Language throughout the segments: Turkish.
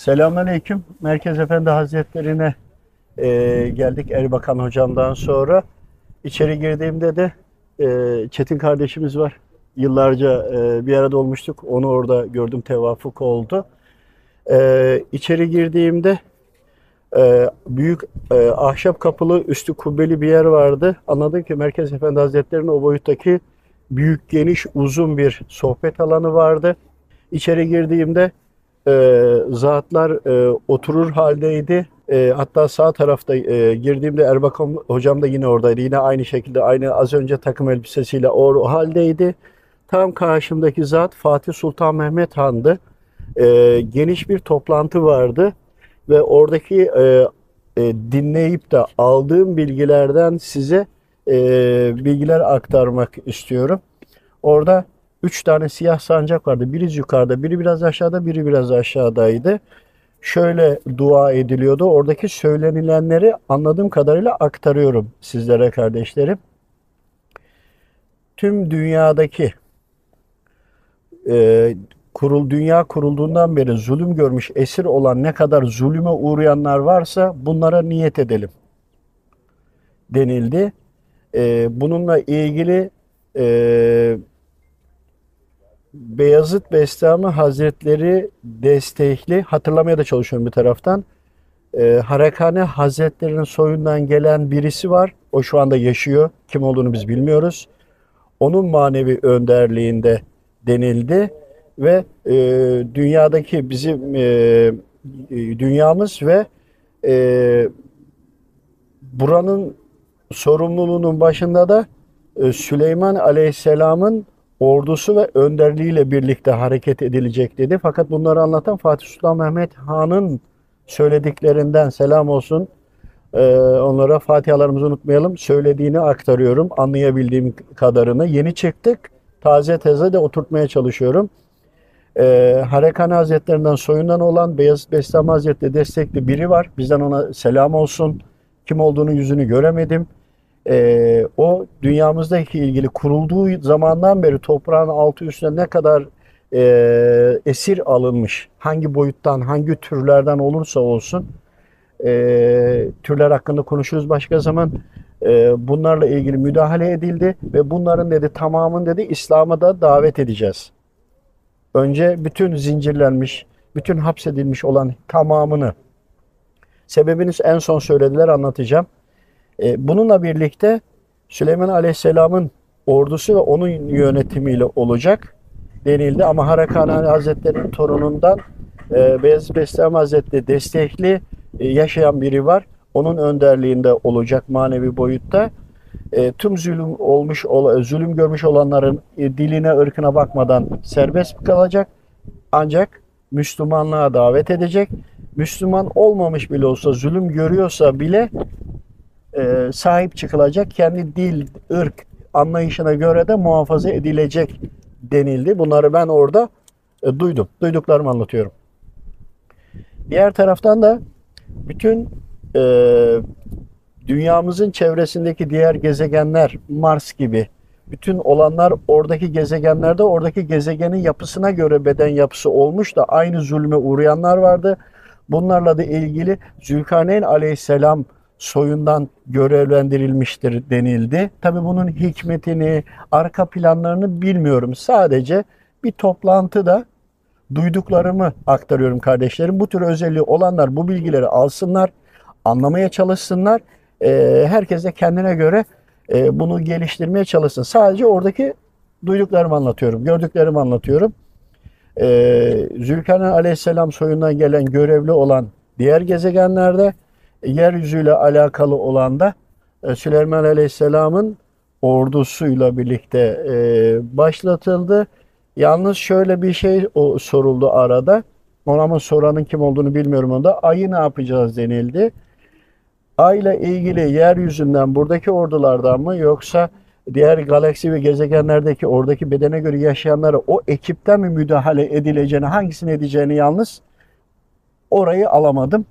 Selamünaleyküm. Merkez Efendi Hazretlerine e, geldik Erbakan hocamdan sonra. İçeri girdiğimde de e, Çetin kardeşimiz var. Yıllarca e, bir arada olmuştuk. Onu orada gördüm, tevafuk oldu. E, içeri girdiğimde e, büyük e, ahşap kapılı, üstü kubbeli bir yer vardı. Anladım ki Merkez Efendi Hazretleri'nin o boyuttaki büyük, geniş, uzun bir sohbet alanı vardı. İçeri girdiğimde e, zatlar e, oturur haldeydi. E, hatta sağ tarafta e, girdiğimde Erbakan hocam da yine oradaydı. Yine aynı şekilde aynı az önce takım elbisesiyle o haldeydi. Tam karşımdaki zat Fatih Sultan Mehmet Han'dı. E, geniş bir toplantı vardı ve oradaki e, e, dinleyip de aldığım bilgilerden size e, bilgiler aktarmak istiyorum. Orada üç tane siyah sancak vardı. Biri yukarıda, biri biraz aşağıda, biri biraz aşağıdaydı. Şöyle dua ediliyordu. Oradaki söylenilenleri anladığım kadarıyla aktarıyorum sizlere kardeşlerim. Tüm dünyadaki e, kurul dünya kurulduğundan beri zulüm görmüş, esir olan ne kadar zulüme uğrayanlar varsa bunlara niyet edelim denildi. E, bununla ilgili e, Beyazıt Bestami Hazretleri destekli hatırlamaya da çalışıyorum bir taraftan. E, Harakane Hazretleri'nin soyundan gelen birisi var. O şu anda yaşıyor. Kim olduğunu biz bilmiyoruz. Onun manevi önderliğinde denildi ve e, dünyadaki bizim e, dünyamız ve e, buranın sorumluluğunun başında da e, Süleyman Aleyhisselam'ın ordusu ve önderliğiyle birlikte hareket edilecek dedi. Fakat bunları anlatan Fatih Sultan Mehmet Han'ın söylediklerinden selam olsun. Ee, onlara fatihalarımızı unutmayalım. Söylediğini aktarıyorum. Anlayabildiğim kadarını. Yeni çıktık. Taze teze de oturtmaya çalışıyorum. Ee, Harekani Hazretlerinden soyundan olan Beyazıt Bestami Hazretleri destekli biri var. Bizden ona selam olsun. Kim olduğunu yüzünü göremedim e, o dünyamızdaki ilgili kurulduğu zamandan beri toprağın altı üstüne ne kadar e, esir alınmış, hangi boyuttan, hangi türlerden olursa olsun e, türler hakkında konuşuruz başka zaman. E, bunlarla ilgili müdahale edildi ve bunların dedi tamamını dedi İslam'a da davet edeceğiz. Önce bütün zincirlenmiş, bütün hapsedilmiş olan tamamını sebebiniz en son söylediler anlatacağım. E, bununla birlikte Süleyman Aleyhisselam'ın ordusu ve onun yönetimiyle olacak denildi. Ama Harakani Hazretleri'nin torunundan e, Beyazıt Bestami Hazretleri destekli e, yaşayan biri var. Onun önderliğinde olacak manevi boyutta. E, tüm zulüm olmuş, zulüm görmüş olanların e, diline, ırkına bakmadan serbest kalacak. Ancak Müslümanlığa davet edecek. Müslüman olmamış bile olsa, zulüm görüyorsa bile e, sahip çıkılacak. Kendi dil, ırk anlayışına göre de muhafaza edilecek denildi. Bunları ben orada e, duydum. Duyduklarımı anlatıyorum. Diğer taraftan da bütün e, dünyamızın çevresindeki diğer gezegenler, Mars gibi bütün olanlar oradaki gezegenlerde oradaki gezegenin yapısına göre beden yapısı olmuş da aynı zulme uğrayanlar vardı. Bunlarla da ilgili Zülkarneyn aleyhisselam soyundan görevlendirilmiştir denildi. Tabii bunun hikmetini, arka planlarını bilmiyorum. Sadece bir toplantıda duyduklarımı aktarıyorum kardeşlerim. Bu tür özelliği olanlar bu bilgileri alsınlar, anlamaya çalışsınlar. Ee, herkes de kendine göre e, bunu geliştirmeye çalışsın. Sadece oradaki duyduklarımı anlatıyorum, gördüklerimi anlatıyorum. Ee, Zülkarneyn Aleyhisselam soyundan gelen görevli olan diğer gezegenlerde yeryüzüyle alakalı olan da e, Süleyman Aleyhisselam'ın ordusuyla birlikte e, başlatıldı. Yalnız şöyle bir şey soruldu arada. Ona ama soranın kim olduğunu bilmiyorum onda. Ayı ne yapacağız denildi. Ayla ilgili yeryüzünden buradaki ordulardan mı yoksa diğer galaksi ve gezegenlerdeki oradaki bedene göre yaşayanlara o ekipten mi müdahale edileceğini, hangisini edeceğini yalnız orayı alamadım.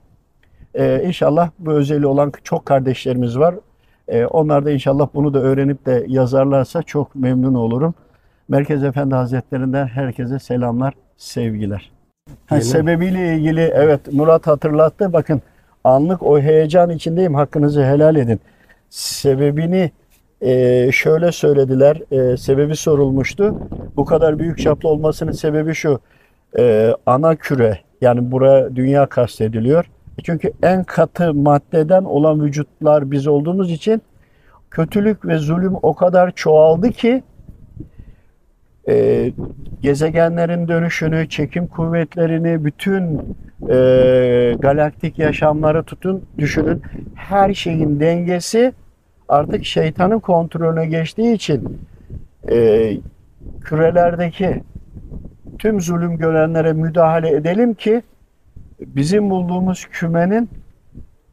Ee, inşallah bu özelliği olan çok kardeşlerimiz var. Ee, onlar da inşallah bunu da öğrenip de yazarlarsa çok memnun olurum. Merkez Efendi Hazretlerinden herkese selamlar, sevgiler. Ha, sebebiyle ilgili evet Murat hatırlattı. Bakın anlık o heyecan içindeyim. Hakkınızı helal edin. Sebebini e, şöyle söylediler. E, sebebi sorulmuştu. Bu kadar büyük çaplı olmasının sebebi şu. E, ana küre yani buraya dünya kastediliyor. Çünkü en katı maddeden olan vücutlar biz olduğumuz için kötülük ve zulüm o kadar çoğaldı ki e, gezegenlerin dönüşünü, çekim kuvvetlerini, bütün e, galaktik yaşamları tutun, düşünün. Her şeyin dengesi artık şeytanın kontrolüne geçtiği için e, kürelerdeki tüm zulüm görenlere müdahale edelim ki bizim bulduğumuz kümenin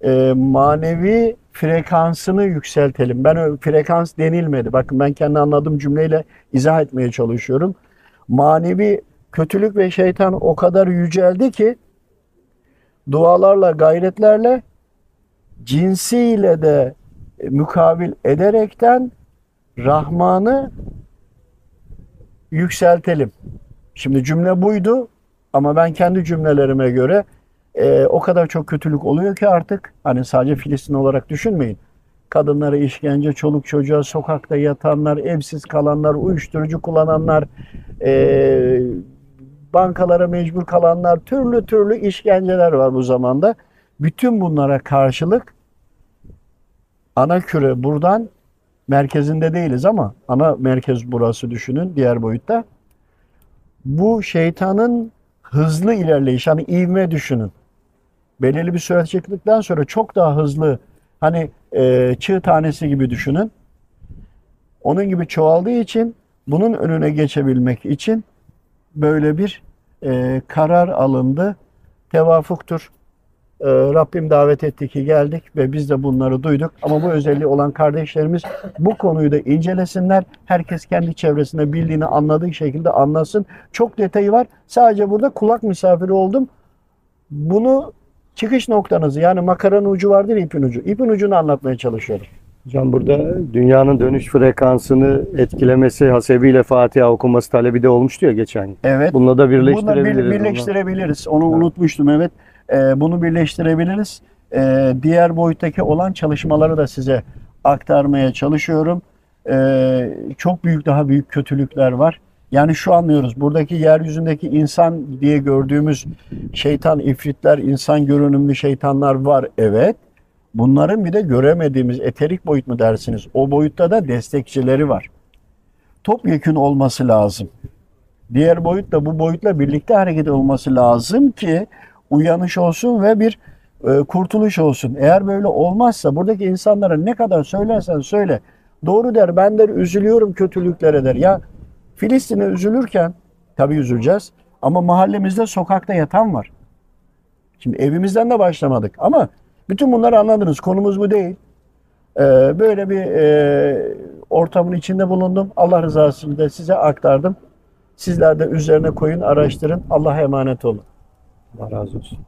e, manevi frekansını yükseltelim. Ben frekans denilmedi. Bakın ben kendi anladığım cümleyle izah etmeye çalışıyorum. Manevi kötülük ve şeytan o kadar yüceldi ki dualarla, gayretlerle cinsiyle de mukabil ederekten Rahman'ı yükseltelim. Şimdi cümle buydu ama ben kendi cümlelerime göre e, o kadar çok kötülük oluyor ki artık hani sadece Filistin olarak düşünmeyin. Kadınlara işkence, çoluk çocuğa sokakta yatanlar, evsiz kalanlar, uyuşturucu kullananlar, e, bankalara mecbur kalanlar, türlü türlü işkenceler var bu zamanda. Bütün bunlara karşılık ana küre buradan merkezinde değiliz ama ana merkez burası düşünün diğer boyutta. Bu şeytanın hızlı ilerleyiş hani ivme düşünün. Belirli bir süre çıktıktan sonra çok daha hızlı hani e, çığ tanesi gibi düşünün. Onun gibi çoğaldığı için bunun önüne geçebilmek için böyle bir e, karar alındı. Tevafuktur. E, Rabbim davet etti ki geldik ve biz de bunları duyduk. Ama bu özelliği olan kardeşlerimiz bu konuyu da incelesinler. Herkes kendi çevresinde bildiğini anladığı şekilde anlasın. Çok detayı var. Sadece burada kulak misafiri oldum. Bunu çıkış noktanızı yani makaranın ucu vardır ipin ucu. İpin ucunu anlatmaya çalışıyorum. Hocam burada dünyanın dönüş frekansını etkilemesi hasebiyle Fatiha okuması talebi de olmuştu ya geçen gün. Evet. Bununla da Bunları bir- birleştirebiliriz. birleştirebiliriz. Onu unutmuştum evet. Ee, bunu birleştirebiliriz. Ee, diğer boyuttaki olan çalışmaları da size aktarmaya çalışıyorum. Ee, çok büyük daha büyük kötülükler var. Yani şu anlıyoruz. Buradaki yeryüzündeki insan diye gördüğümüz şeytan, ifritler, insan görünümlü şeytanlar var. Evet. Bunların bir de göremediğimiz eterik boyut mu dersiniz? O boyutta da destekçileri var. Topyekün olması lazım. Diğer boyut da bu boyutla birlikte hareket olması lazım ki uyanış olsun ve bir e, kurtuluş olsun. Eğer böyle olmazsa buradaki insanlara ne kadar söylersen söyle doğru der ben der üzülüyorum kötülüklere der. Ya Filistin'e üzülürken tabii üzüleceğiz ama mahallemizde sokakta yatan var. Şimdi evimizden de başlamadık ama bütün bunları anladınız. Konumuz bu değil. Ee, böyle bir e, ortamın içinde bulundum. Allah rızası için de size aktardım. Sizler de üzerine koyun, araştırın. Allah'a emanet olun. Allah razı olsun.